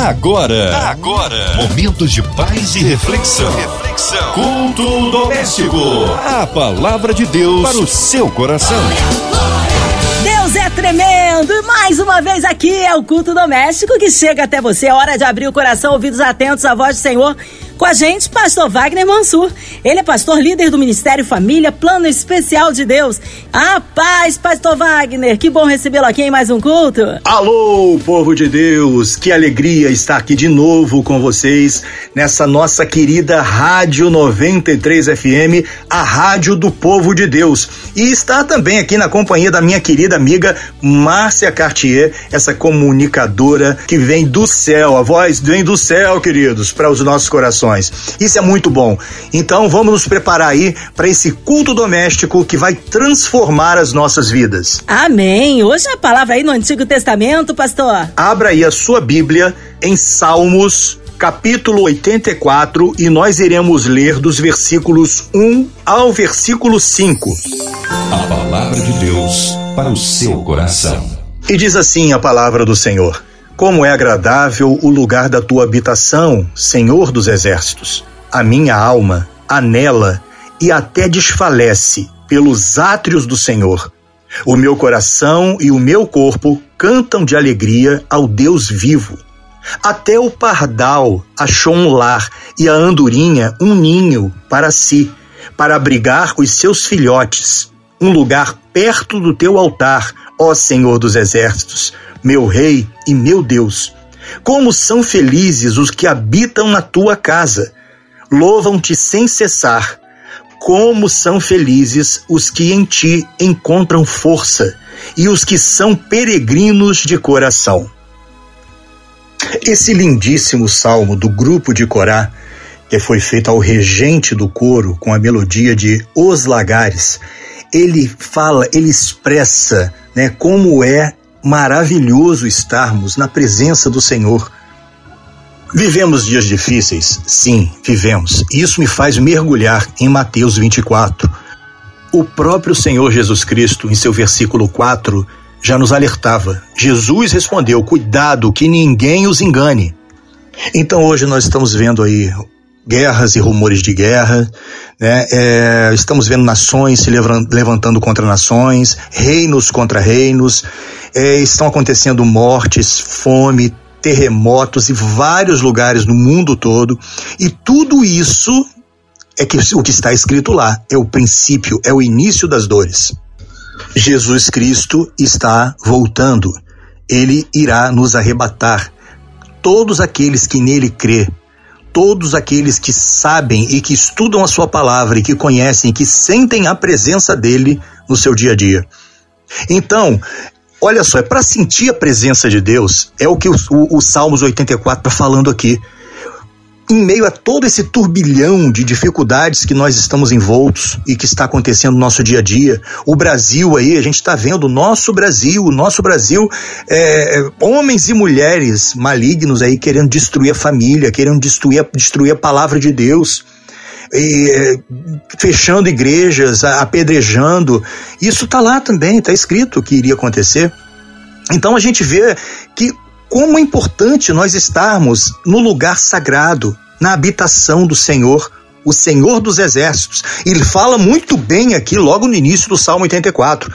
Agora, agora, momentos de paz e reflexão. Reflexão. Culto doméstico. A palavra de Deus para o seu coração. Deus é tremendo! E mais uma vez aqui é o culto doméstico que chega até você. É hora de abrir o coração, ouvidos atentos à voz do Senhor com a gente, pastor Wagner Mansur. Ele é pastor líder do Ministério Família, Plano Especial de Deus. A paz, pastor Wagner. Que bom recebê-lo aqui em mais um culto. Alô, povo de Deus. Que alegria estar aqui de novo com vocês nessa nossa querida Rádio 93 FM, a rádio do povo de Deus. E está também aqui na companhia da minha querida amiga Márcia Cartier, essa comunicadora que vem do céu. A voz vem do céu, queridos, para os nossos corações. Isso é muito bom. Então vamos nos preparar aí para esse culto doméstico que vai transformar as nossas vidas. Amém. Hoje a palavra aí no Antigo Testamento, pastor. Abra aí a sua Bíblia em Salmos capítulo 84 e nós iremos ler dos versículos 1 ao versículo 5. A palavra de Deus para o seu coração. E diz assim a palavra do Senhor: Como é agradável o lugar da tua habitação, Senhor dos exércitos. A minha alma anela e até desfalece pelos átrios do Senhor. O meu coração e o meu corpo cantam de alegria ao Deus vivo. Até o pardal achou um lar e a andorinha um ninho para si, para abrigar os seus filhotes, um lugar perto do teu altar, ó Senhor dos exércitos, meu Rei e meu Deus. Como são felizes os que habitam na tua casa, louvam-te sem cessar. Como são felizes os que em ti encontram força e os que são peregrinos de coração. Esse lindíssimo salmo do grupo de Corá, que foi feito ao regente do coro com a melodia de Os Lagares, ele fala, ele expressa, né, como é maravilhoso estarmos na presença do Senhor. Vivemos dias difíceis? Sim, vivemos. Isso me faz mergulhar em Mateus 24. O próprio Senhor Jesus Cristo, em seu versículo 4, já nos alertava. Jesus respondeu: Cuidado, que ninguém os engane. Então hoje nós estamos vendo aí guerras e rumores de guerra, né? É, estamos vendo nações se levantando contra nações, reinos contra reinos, é, estão acontecendo mortes, fome, terremotos em vários lugares no mundo todo, e tudo isso é que o que está escrito lá é o princípio, é o início das dores. Jesus Cristo está voltando. Ele irá nos arrebatar. Todos aqueles que nele crê, todos aqueles que sabem e que estudam a sua palavra e que conhecem, que sentem a presença dele no seu dia a dia. Então, olha só, é para sentir a presença de Deus, é o que o, o, o Salmos 84 está falando aqui em meio a todo esse turbilhão de dificuldades que nós estamos envoltos e que está acontecendo no nosso dia a dia, o Brasil aí, a gente está vendo o nosso Brasil, o nosso Brasil, é, homens e mulheres malignos aí querendo destruir a família, querendo destruir, destruir a palavra de Deus. E, é, fechando igrejas, apedrejando. Isso está lá também, está escrito que iria acontecer. Então a gente vê que como é importante nós estarmos no lugar sagrado, na habitação do Senhor, o Senhor dos Exércitos. Ele fala muito bem aqui, logo no início do Salmo 84.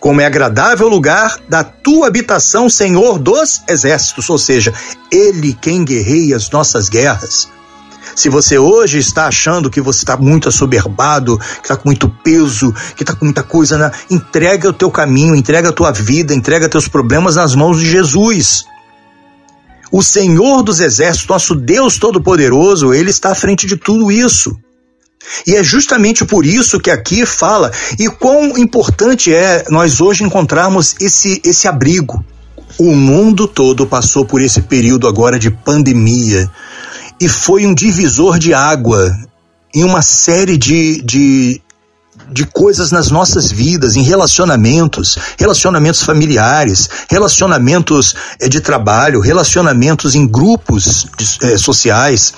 Como é agradável o lugar da tua habitação, Senhor dos Exércitos, ou seja, Ele quem guerreia as nossas guerras. Se você hoje está achando que você está muito assoberbado, que está com muito peso, que está com muita coisa, na... entrega o teu caminho, entrega a tua vida, entrega teus problemas nas mãos de Jesus. O Senhor dos Exércitos, nosso Deus Todo-Poderoso, ele está à frente de tudo isso. E é justamente por isso que aqui fala e quão importante é nós hoje encontrarmos esse, esse abrigo. O mundo todo passou por esse período agora de pandemia e foi um divisor de água em uma série de, de, de coisas nas nossas vidas, em relacionamentos, relacionamentos familiares, relacionamentos é, de trabalho, relacionamentos em grupos de, é, sociais.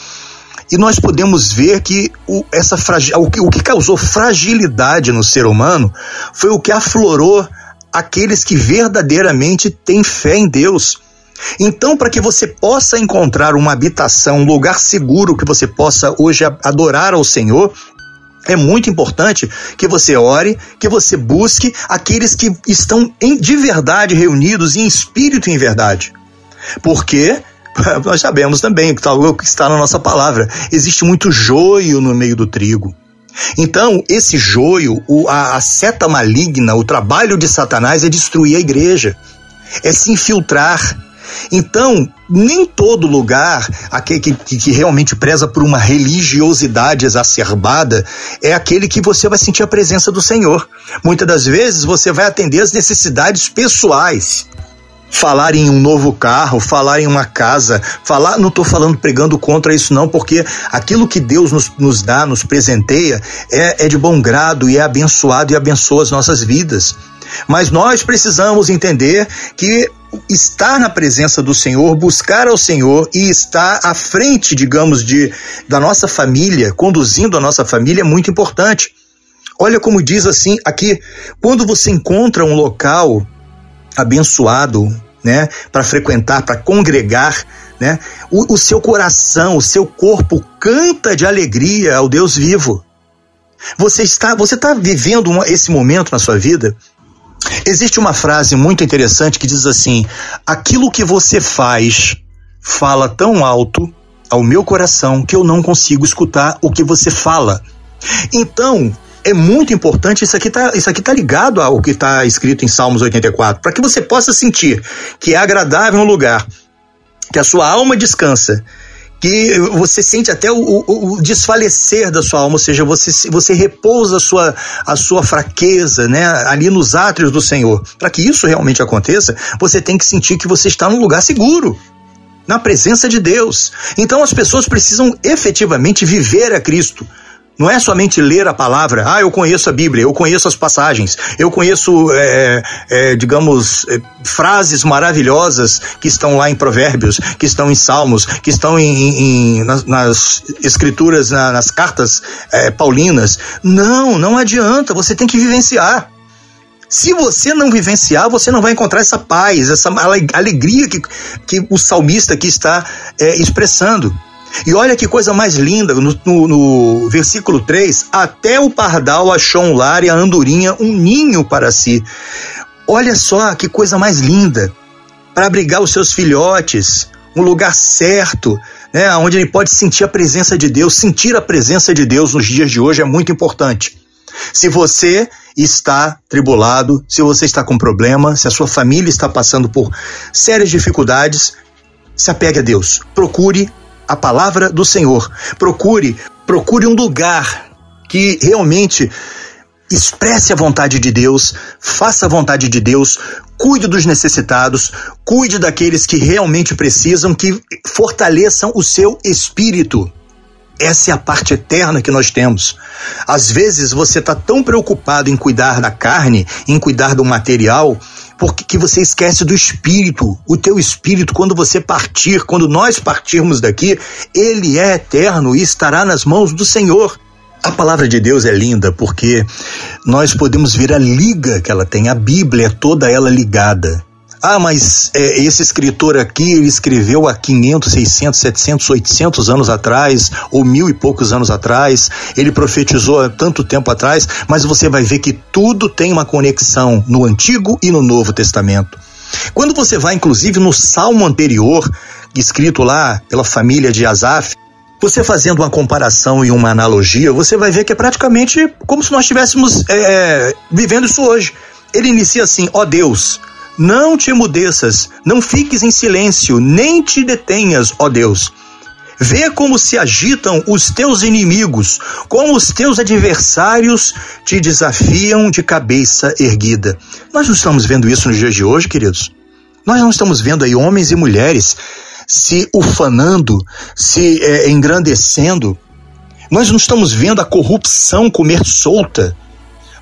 E nós podemos ver que o, essa o, que, o que causou fragilidade no ser humano foi o que aflorou aqueles que verdadeiramente têm fé em Deus. Então, para que você possa encontrar uma habitação, um lugar seguro que você possa hoje adorar ao Senhor, é muito importante que você ore, que você busque aqueles que estão em, de verdade reunidos em espírito e em verdade. Porque nós sabemos também que está na nossa palavra, existe muito joio no meio do trigo. Então, esse joio, a, a seta maligna, o trabalho de Satanás é destruir a igreja, é se infiltrar, então, nem todo lugar aquele que, que, realmente preza por uma religiosidade exacerbada é aquele que você vai sentir a presença do Senhor. Muitas das vezes você vai atender as necessidades pessoais. Falar em um novo carro, falar em uma casa, falar, não estou falando pregando contra isso, não, porque aquilo que Deus nos, nos dá, nos presenteia, é, é de bom grado e é abençoado e abençoa as nossas vidas. Mas nós precisamos entender que estar na presença do Senhor, buscar ao Senhor e estar à frente, digamos, de da nossa família, conduzindo a nossa família é muito importante. Olha como diz assim aqui, quando você encontra um local abençoado, né, para frequentar, para congregar, né, o, o seu coração, o seu corpo canta de alegria ao Deus vivo. Você está, você está vivendo uma, esse momento na sua vida Existe uma frase muito interessante que diz assim: aquilo que você faz fala tão alto ao meu coração que eu não consigo escutar o que você fala. Então, é muito importante, isso aqui tá, aqui tá ligado ao que está escrito em Salmos 84, para que você possa sentir que é agradável um lugar, que a sua alma descansa que você sente até o, o, o, desfalecer da sua alma, ou seja, você, você repousa a sua, a sua fraqueza, né, ali nos átrios do Senhor. Para que isso realmente aconteça, você tem que sentir que você está num lugar seguro, na presença de Deus. Então as pessoas precisam efetivamente viver a Cristo. Não é somente ler a palavra, ah, eu conheço a Bíblia, eu conheço as passagens, eu conheço, é, é, digamos, é, frases maravilhosas que estão lá em Provérbios, que estão em Salmos, que estão em, em nas, nas, escrituras, na, nas cartas paulinas. Não, não adianta, você tem que vivenciar. Se você não vivenciar, você não vai encontrar essa paz, essa alegria que, que o salmista aqui está expressando. E olha que coisa mais linda, no, no, no, versículo 3, até o pardal achou um lar e a andorinha um ninho para si. Olha só que coisa mais linda, para abrigar os seus filhotes, um lugar certo, né, onde ele pode sentir a presença de Deus. Sentir a presença de Deus nos dias de hoje é muito importante. Se você está tribulado, se você está com problema, se a sua família está passando por sérias dificuldades, se apegue a Deus. Procure a palavra do Senhor. Procure, procure um lugar que realmente expresse a vontade de Deus, faça a vontade de Deus, cuide dos necessitados, cuide daqueles que realmente precisam, que fortaleçam o seu espírito. Essa é a parte eterna que nós temos. Às vezes você está tão preocupado em cuidar da carne, em cuidar do material, porque que você esquece do espírito. O teu espírito, quando você partir, quando nós partirmos daqui, ele é eterno e estará nas mãos do Senhor. A palavra de Deus é linda porque nós podemos ver a liga que ela tem. A Bíblia é toda ela ligada. Ah, mas é, esse escritor aqui, ele escreveu há 500, 600, 700, 800 anos atrás, ou mil e poucos anos atrás, ele profetizou há tanto tempo atrás, mas você vai ver que tudo tem uma conexão no Antigo e no Novo Testamento. Quando você vai, inclusive, no salmo anterior, escrito lá pela família de Asaf, você fazendo uma comparação e uma analogia, você vai ver que é praticamente como se nós estivéssemos é, vivendo isso hoje. Ele inicia assim: ó oh Deus, não te emudeças, não fiques em silêncio, nem te detenhas, ó Deus. Vê como se agitam os teus inimigos, como os teus adversários te desafiam de cabeça erguida. Nós não estamos vendo isso nos dias de hoje, queridos. Nós não estamos vendo aí homens e mulheres se ufanando, se é, engrandecendo. Nós não estamos vendo a corrupção comer solta.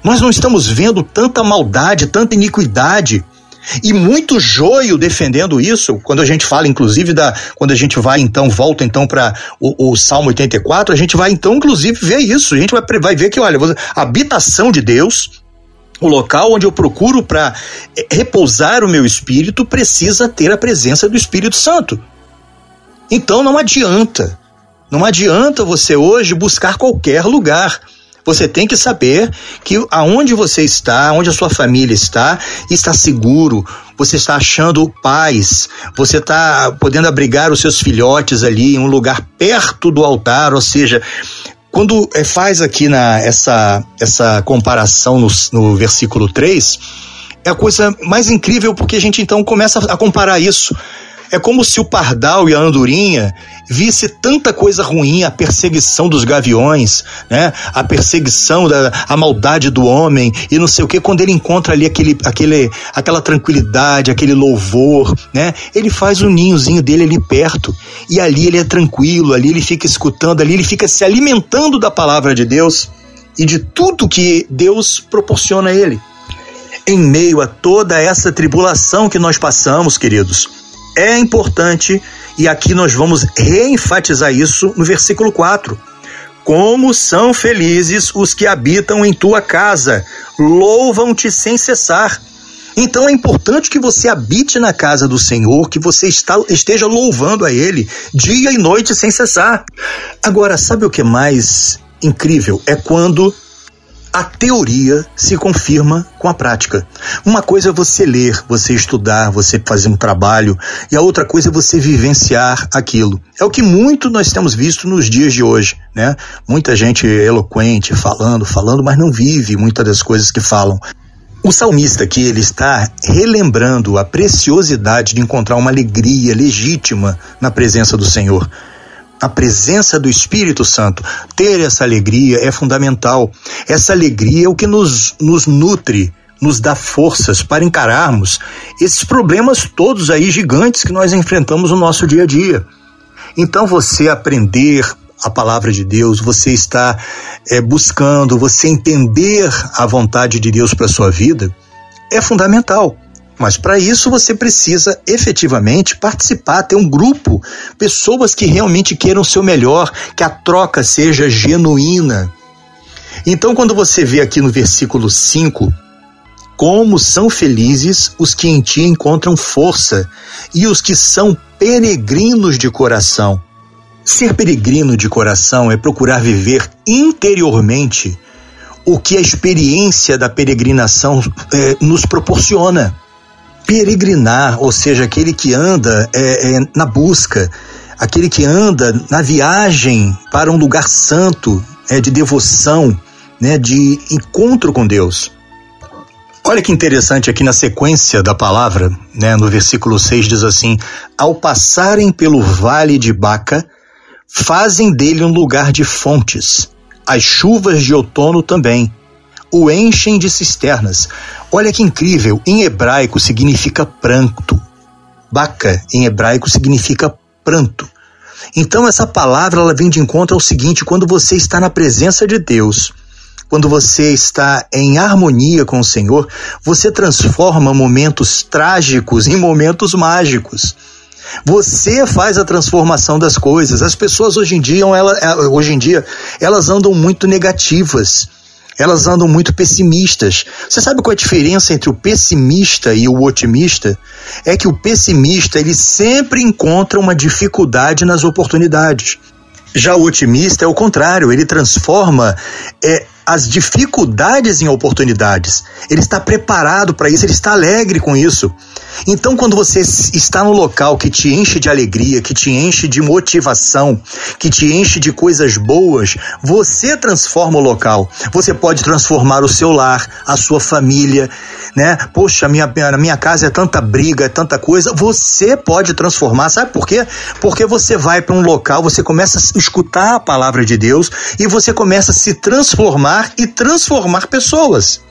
Nós não estamos vendo tanta maldade, tanta iniquidade. E muito joio defendendo isso, quando a gente fala, inclusive, da. Quando a gente vai, então, volta então para o, o, Salmo 84, a gente vai, então, inclusive, ver isso. A gente vai, vai ver que, olha, a habitação de Deus o local onde eu procuro para eh, repousar o meu espírito precisa ter a presença do Espírito Santo. Então não adianta, não adianta você hoje buscar qualquer lugar. Você tem que saber que aonde você está, onde a sua família está, está seguro. Você está achando paz. Você está podendo abrigar os seus filhotes ali em um lugar perto do altar, ou seja, quando é, faz aqui na, essa, essa comparação no, no versículo 3, é a coisa mais incrível porque a gente então começa a comparar isso é como se o pardal e a andorinha visse tanta coisa ruim, a perseguição dos gaviões, né? A perseguição da a maldade do homem e não sei o que quando ele encontra ali aquele, aquele, aquela tranquilidade, aquele louvor, né? Ele faz o um ninhozinho dele ali perto e ali ele é tranquilo, ali ele fica escutando, ali ele fica se alimentando da palavra de Deus e de tudo que Deus proporciona a ele. Em meio a toda essa tribulação que nós passamos, queridos, é importante e aqui nós vamos reenfatizar isso no versículo 4. Como são felizes os que habitam em tua casa, louvam-te sem cessar. Então é importante que você habite na casa do Senhor, que você está, esteja louvando a Ele dia e noite sem cessar. Agora, sabe o que é mais incrível? É quando a teoria se confirma com a prática. Uma coisa é você ler, você estudar, você fazer um trabalho, e a outra coisa é você vivenciar aquilo. É o que muito nós temos visto nos dias de hoje, né? Muita gente eloquente, falando, falando, mas não vive muitas das coisas que falam. O salmista aqui, ele está relembrando a preciosidade de encontrar uma alegria legítima na presença do Senhor a presença do Espírito Santo. Ter essa alegria é fundamental. Essa alegria é o que nos, nos nutre, nos dá forças para encararmos esses problemas todos aí gigantes que nós enfrentamos no nosso dia a dia. Então, você aprender a palavra de Deus, você está é, buscando, você entender a vontade de Deus para sua vida, é fundamental. Mas para isso você precisa efetivamente participar, ter um grupo, pessoas que realmente queiram o seu melhor, que a troca seja genuína. Então, quando você vê aqui no versículo 5, como são felizes os que em ti encontram força e os que são peregrinos de coração. Ser peregrino de coração é procurar viver interiormente o que a experiência da peregrinação eh, nos proporciona peregrinar, ou seja, aquele que anda é, é, na busca, aquele que anda na viagem para um lugar santo, é, de devoção, né, de encontro com Deus. Olha que interessante aqui na sequência da palavra, né, no versículo 6 diz assim: Ao passarem pelo vale de Baca, fazem dele um lugar de fontes. As chuvas de outono também o enchem de cisternas. Olha que incrível, em hebraico significa pranto. Baca, em hebraico, significa pranto. Então essa palavra ela vem de encontro ao seguinte, quando você está na presença de Deus, quando você está em harmonia com o Senhor, você transforma momentos trágicos em momentos mágicos. Você faz a transformação das coisas. As pessoas hoje em dia, ela, hoje em dia, elas andam muito negativas elas andam muito pessimistas. Você sabe qual é a diferença entre o pessimista e o otimista? É que o pessimista ele sempre encontra uma dificuldade nas oportunidades. Já o otimista é o contrário, ele transforma é, as dificuldades em oportunidades. Ele está preparado para isso, ele está alegre com isso. Então, quando você está no local que te enche de alegria, que te enche de motivação, que te enche de coisas boas, você transforma o local. Você pode transformar o seu lar, a sua família, né? Poxa, minha, minha casa é tanta briga, é tanta coisa. Você pode transformar, sabe por quê? Porque você vai para um local, você começa a escutar a palavra de Deus e você começa a se transformar e transformar pessoas.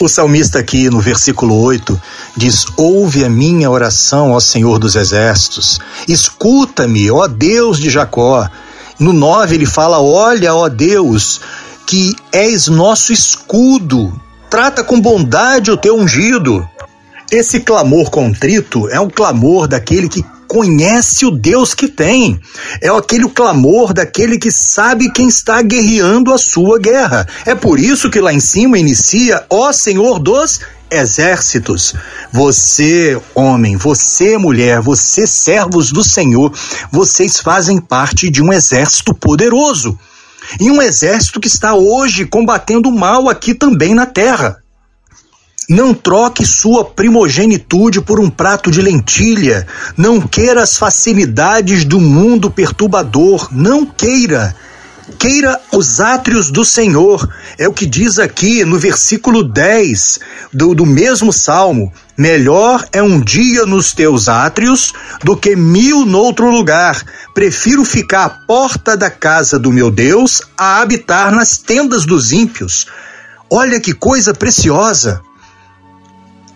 O salmista aqui no versículo 8 diz: Ouve a minha oração, ó Senhor dos exércitos, escuta-me, ó Deus de Jacó. No 9 ele fala: Olha, ó Deus, que és nosso escudo, trata com bondade o teu ungido. Esse clamor contrito é um clamor daquele que conhece o Deus que tem. É aquele clamor daquele que sabe quem está guerreando a sua guerra. É por isso que lá em cima inicia, ó Senhor dos exércitos. Você, homem, você, mulher, você, servos do Senhor, vocês fazem parte de um exército poderoso. E um exército que está hoje combatendo o mal aqui também na terra. Não troque sua primogenitude por um prato de lentilha. Não queira as facilidades do mundo perturbador. Não queira. Queira os átrios do Senhor. É o que diz aqui no versículo 10 do, do mesmo salmo. Melhor é um dia nos teus átrios do que mil noutro lugar. Prefiro ficar à porta da casa do meu Deus a habitar nas tendas dos ímpios. Olha que coisa preciosa.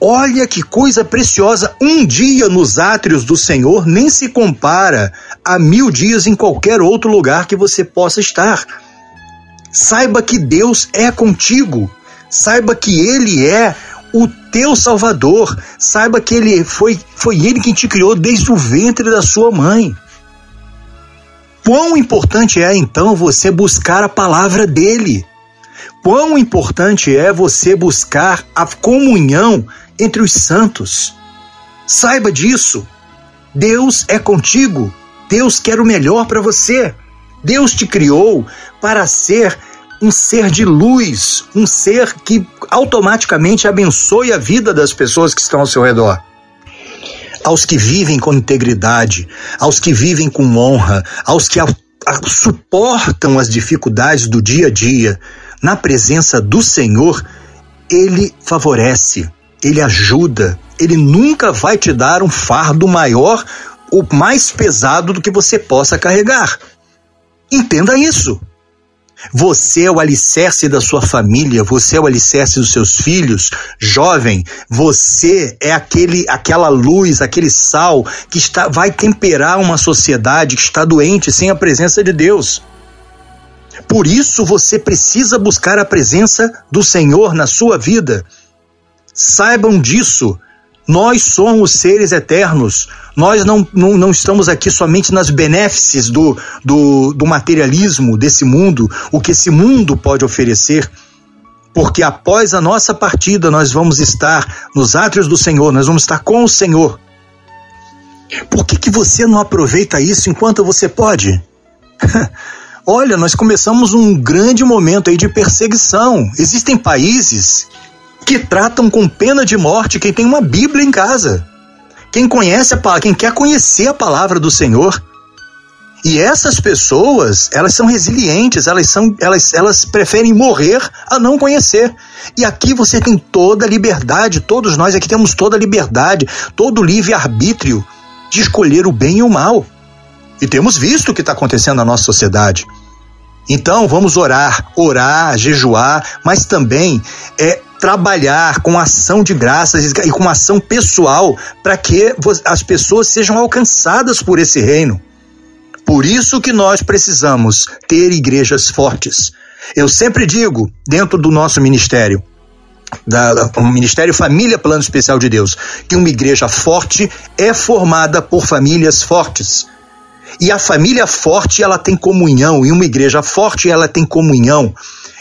Olha que coisa preciosa! Um dia nos átrios do Senhor nem se compara a mil dias em qualquer outro lugar que você possa estar. Saiba que Deus é contigo. Saiba que Ele é o teu Salvador. Saiba que Ele foi, foi Ele quem te criou desde o ventre da sua mãe. Quão importante é então você buscar a palavra dele? Quão importante é você buscar a comunhão entre os santos. Saiba disso. Deus é contigo. Deus quer o melhor para você. Deus te criou para ser um ser de luz, um ser que automaticamente abençoe a vida das pessoas que estão ao seu redor. Aos que vivem com integridade, aos que vivem com honra, aos que a, a, suportam as dificuldades do dia a dia, na presença do Senhor, Ele favorece ele ajuda, ele nunca vai te dar um fardo maior ou mais pesado do que você possa carregar. Entenda isso. Você é o alicerce da sua família, você é o alicerce dos seus filhos. Jovem, você é aquele aquela luz, aquele sal que está vai temperar uma sociedade que está doente sem a presença de Deus. Por isso você precisa buscar a presença do Senhor na sua vida. Saibam disso. Nós somos seres eternos. Nós não, não, não estamos aqui somente nas benéfices do, do, do materialismo desse mundo, o que esse mundo pode oferecer porque após a nossa partida nós vamos estar nos átrios do Senhor, nós vamos estar com o Senhor. Por que, que você não aproveita isso enquanto você pode? Olha, nós começamos um grande momento aí de perseguição. Existem países que tratam com pena de morte quem tem uma Bíblia em casa. Quem conhece a palavra, quem quer conhecer a palavra do Senhor. E essas pessoas, elas são resilientes, elas são, elas, elas preferem morrer a não conhecer. E aqui você tem toda a liberdade, todos nós aqui temos toda a liberdade, todo o livre arbítrio de escolher o bem e o mal. E temos visto o que está acontecendo na nossa sociedade. Então vamos orar, orar, jejuar, mas também é trabalhar com ação de graças e com ação pessoal para que as pessoas sejam alcançadas por esse reino. Por isso que nós precisamos ter igrejas fortes. Eu sempre digo, dentro do nosso ministério, da, da, Ministério Família Plano Especial de Deus, que uma igreja forte é formada por famílias fortes. E a família forte, ela tem comunhão, e uma igreja forte, ela tem comunhão.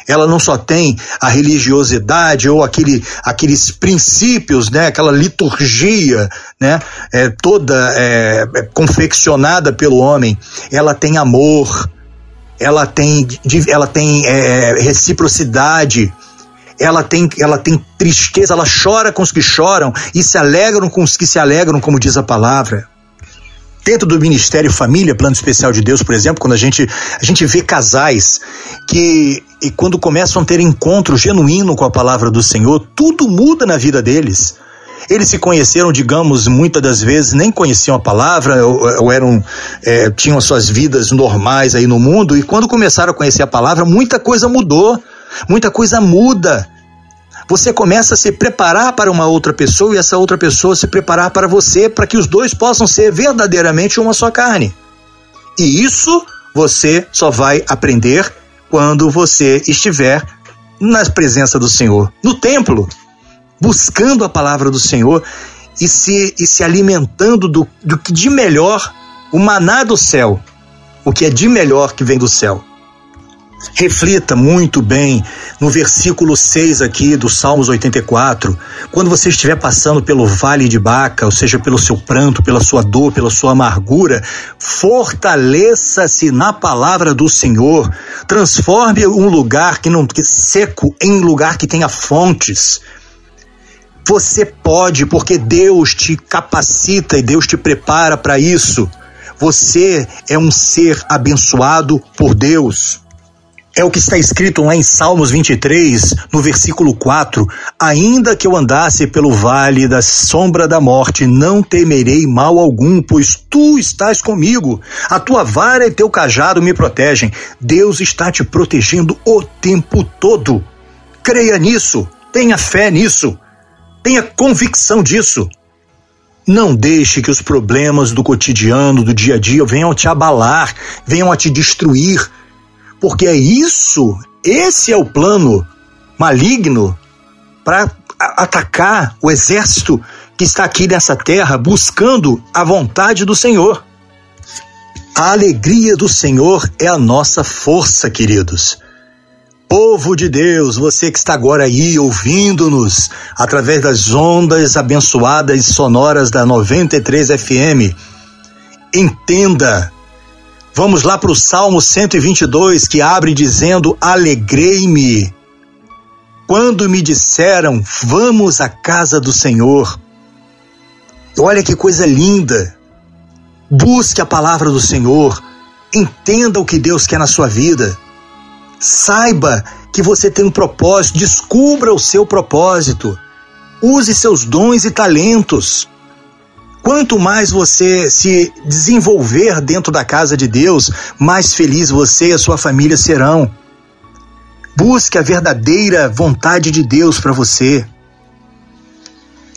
Ela não só tem a religiosidade ou aquele, aqueles princípios, né, aquela liturgia, né, é, toda é, é, confeccionada pelo homem, ela tem amor, ela tem, ela tem é, reciprocidade, ela tem, ela tem tristeza, ela chora com os que choram e se alegram com os que se alegram, como diz a palavra. Dentro do Ministério Família, Plano Especial de Deus, por exemplo, quando a gente, a gente vê casais que, e quando começam a ter encontro genuíno com a palavra do Senhor, tudo muda na vida deles. Eles se conheceram, digamos, muitas das vezes nem conheciam a palavra, ou, ou eram, é, tinham suas vidas normais aí no mundo, e quando começaram a conhecer a palavra, muita coisa mudou, muita coisa muda. Você começa a se preparar para uma outra pessoa e essa outra pessoa se preparar para você, para que os dois possam ser verdadeiramente uma só carne. E isso você só vai aprender quando você estiver na presença do Senhor, no templo, buscando a palavra do Senhor e se, e se alimentando do, do que de melhor, o maná do céu, o que é de melhor que vem do céu. Reflita muito bem no versículo 6 aqui do Salmos 84. Quando você estiver passando pelo vale de Baca, ou seja, pelo seu pranto, pela sua dor, pela sua amargura, fortaleça-se na palavra do Senhor. Transforme um lugar que não que seco em lugar que tenha fontes. Você pode, porque Deus te capacita e Deus te prepara para isso. Você é um ser abençoado por Deus. É o que está escrito lá em Salmos 23, no versículo 4: Ainda que eu andasse pelo vale da sombra da morte, não temerei mal algum, pois tu estás comigo. A tua vara e teu cajado me protegem. Deus está te protegendo o tempo todo. Creia nisso, tenha fé nisso. Tenha convicção disso. Não deixe que os problemas do cotidiano, do dia a dia, venham te abalar, venham a te destruir, porque é isso, esse é o plano maligno para atacar o exército que está aqui nessa terra buscando a vontade do Senhor. A alegria do Senhor é a nossa força, queridos. Povo de Deus, você que está agora aí ouvindo-nos através das ondas abençoadas e sonoras da 93 FM, entenda. Vamos lá para o Salmo 122 que abre dizendo: Alegrei-me quando me disseram, vamos à casa do Senhor. Olha que coisa linda. Busque a palavra do Senhor. Entenda o que Deus quer na sua vida. Saiba que você tem um propósito, descubra o seu propósito. Use seus dons e talentos. Quanto mais você se desenvolver dentro da casa de Deus, mais feliz você e a sua família serão. Busque a verdadeira vontade de Deus para você.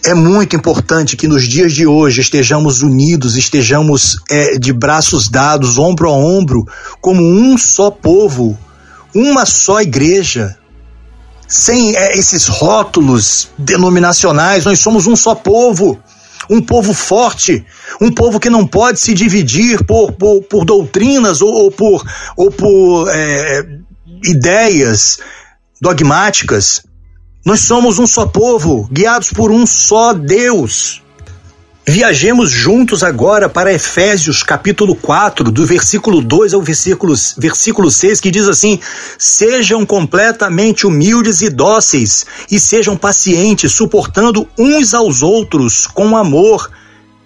É muito importante que nos dias de hoje estejamos unidos, estejamos é, de braços dados, ombro a ombro, como um só povo, uma só igreja, sem é, esses rótulos denominacionais, nós somos um só povo, um povo forte, um povo que não pode se dividir por, por, por doutrinas ou, ou, por, ou por é, ideias dogmáticas. Nós somos um só povo, guiados por um só Deus. Viajemos juntos agora para Efésios capítulo 4, do versículo 2 ao versículo, versículo 6, que diz assim: Sejam completamente humildes e dóceis, e sejam pacientes, suportando uns aos outros com amor.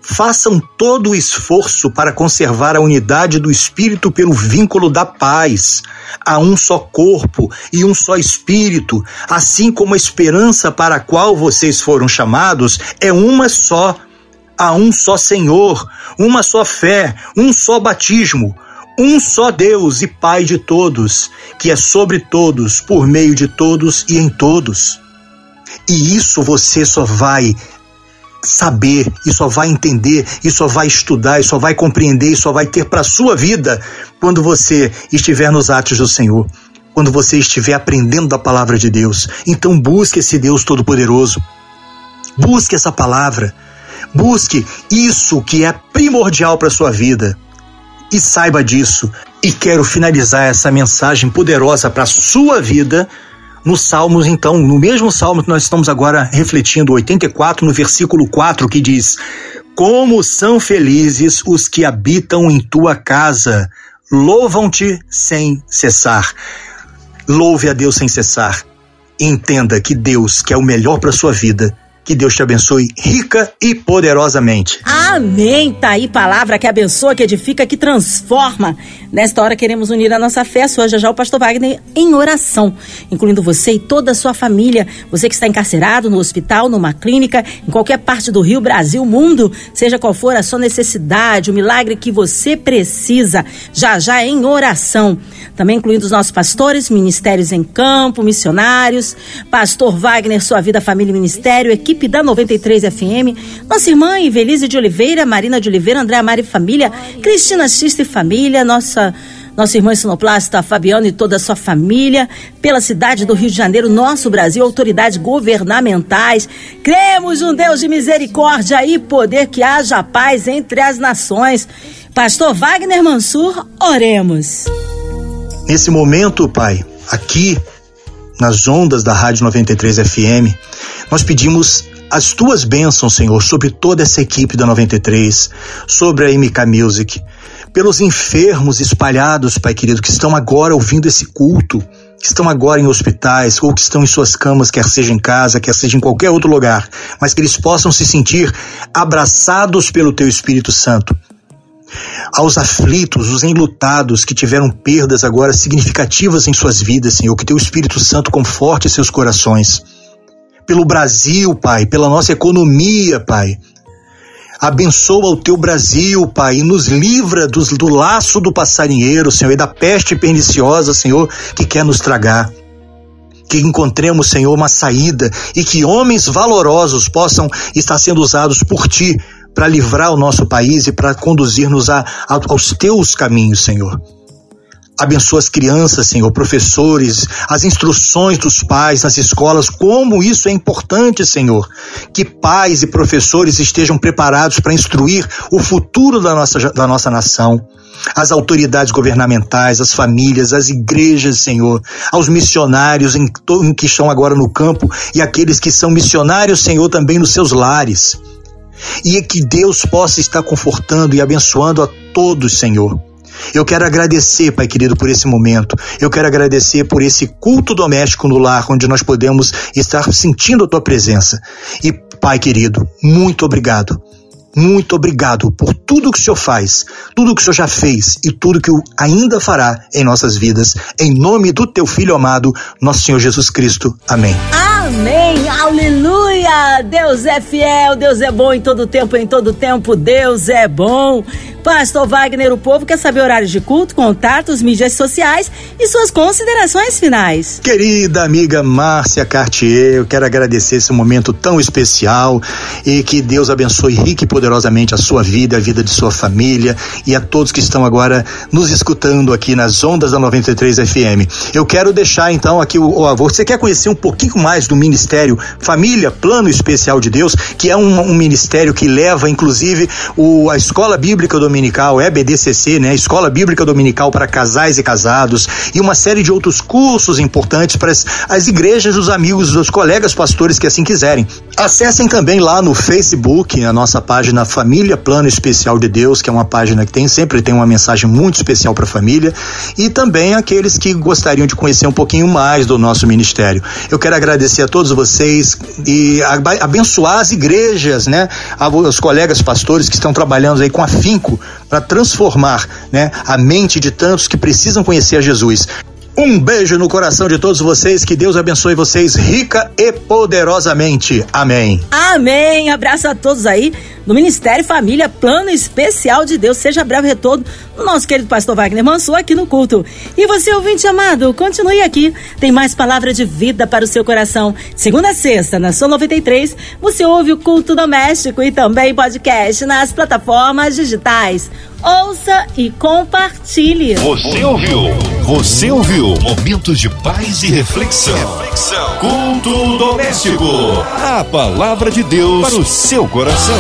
Façam todo o esforço para conservar a unidade do Espírito pelo vínculo da paz. Há um só corpo e um só Espírito, assim como a esperança para a qual vocês foram chamados é uma só há um só Senhor, uma só fé, um só batismo, um só Deus e Pai de todos, que é sobre todos, por meio de todos e em todos. E isso você só vai saber, e só vai entender, e só vai estudar, e só vai compreender, e só vai ter para sua vida quando você estiver nos atos do Senhor, quando você estiver aprendendo da palavra de Deus. Então busque esse Deus todo-poderoso. Busque essa palavra. Busque isso que é primordial para sua vida e saiba disso. E quero finalizar essa mensagem poderosa para sua vida no Salmos, então, no mesmo Salmo que nós estamos agora refletindo, 84, no versículo 4, que diz: Como são felizes os que habitam em tua casa, louvam-te sem cessar. Louve a Deus sem cessar. Entenda que Deus quer o melhor para sua vida que Deus te abençoe rica e poderosamente. Amém. Tá aí palavra que abençoa, que edifica, que transforma. Nesta hora queremos unir a nossa fé, sua já já o pastor Wagner em oração, incluindo você e toda a sua família, você que está encarcerado no hospital, numa clínica, em qualquer parte do Rio, Brasil, mundo, seja qual for a sua necessidade, o milagre que você precisa, já já em oração. Também incluindo os nossos pastores, ministérios em campo, missionários, pastor Wagner, sua vida, família e ministério, equipe equipe da 93 FM, nossa irmã Ivelise de Oliveira, Marina de Oliveira, André Mari Família, Cristina Xista e Família, nossa nosso irmão sinoplasta Fabiano e toda a sua família, pela cidade do Rio de Janeiro, nosso Brasil, autoridades governamentais. Cremos um Deus de misericórdia e poder que haja paz entre as nações. Pastor Wagner Mansur, oremos. Nesse momento, Pai, aqui nas ondas da Rádio 93 FM, nós pedimos as tuas bênçãos, Senhor, sobre toda essa equipe da 93, sobre a MK Music, pelos enfermos espalhados, Pai querido, que estão agora ouvindo esse culto, que estão agora em hospitais ou que estão em suas camas, quer seja em casa, quer seja em qualquer outro lugar, mas que eles possam se sentir abraçados pelo Teu Espírito Santo. Aos aflitos, os enlutados que tiveram perdas agora significativas em suas vidas, Senhor, que Teu Espírito Santo conforte seus corações. Pelo Brasil, Pai, pela nossa economia, Pai, Abençoa o teu Brasil, Pai, e nos livra dos, do laço do passarinheiro, Senhor, e da peste perniciosa, Senhor, que quer nos tragar. Que encontremos, Senhor, uma saída e que homens valorosos possam estar sendo usados por Ti para livrar o nosso país e para conduzir-nos aos Teus caminhos, Senhor. Abençoa as crianças, Senhor, professores, as instruções dos pais nas escolas, como isso é importante, Senhor. Que pais e professores estejam preparados para instruir o futuro da nossa, da nossa nação. As autoridades governamentais, as famílias, as igrejas, Senhor, aos missionários em, em que estão agora no campo e aqueles que são missionários, Senhor, também nos seus lares. E que Deus possa estar confortando e abençoando a todos, Senhor eu quero agradecer, Pai querido, por esse momento. Eu quero agradecer por esse culto doméstico no lar, onde nós podemos estar sentindo a tua presença. E, Pai querido, muito obrigado. Muito obrigado por tudo que o Senhor faz, tudo que o Senhor já fez e tudo que o ainda fará em nossas vidas. Em nome do teu filho amado, nosso Senhor Jesus Cristo. Amém. Amém. Aleluia. Deus é fiel, Deus é bom em todo tempo, em todo tempo Deus é bom. Pastor Wagner, o povo quer saber horários de culto, contatos, mídias sociais e suas considerações finais. Querida amiga Márcia Cartier, eu quero agradecer esse momento tão especial e que Deus abençoe rica e poderosamente a sua vida, a vida de sua família e a todos que estão agora nos escutando aqui nas ondas da 93 FM. Eu quero deixar então aqui o, o avô. Você quer conhecer um pouquinho mais do Ministério Família Plano Especial de Deus, que é um, um ministério que leva inclusive o, a Escola Bíblica do Dominical, EBDCC, né? Escola Bíblica Dominical para casais e casados e uma série de outros cursos importantes para as, as igrejas dos amigos, dos colegas pastores que assim quiserem. Acessem também lá no Facebook a nossa página Família Plano Especial de Deus, que é uma página que tem sempre tem uma mensagem muito especial para a família e também aqueles que gostariam de conhecer um pouquinho mais do nosso ministério. Eu quero agradecer a todos vocês e abençoar as igrejas, né? Os colegas pastores que estão trabalhando aí com afinco para transformar né, a mente de tantos que precisam conhecer a Jesus. Um beijo no coração de todos vocês, que Deus abençoe vocês rica e poderosamente. Amém. Amém. Abraço a todos aí no Ministério Família Plano Especial de Deus. Seja breve retorno no nosso querido pastor Wagner Mansur aqui no culto. E você, ouvinte amado, continue aqui. Tem mais palavra de vida para o seu coração. Segunda a sexta, na Sua 93, você ouve o culto doméstico e também podcast nas plataformas digitais. Ouça e compartilhe. Você ouviu? Você ouviu? Momentos de paz e reflexão. reflexão. Culto doméstico. A palavra de Deus para o seu coração.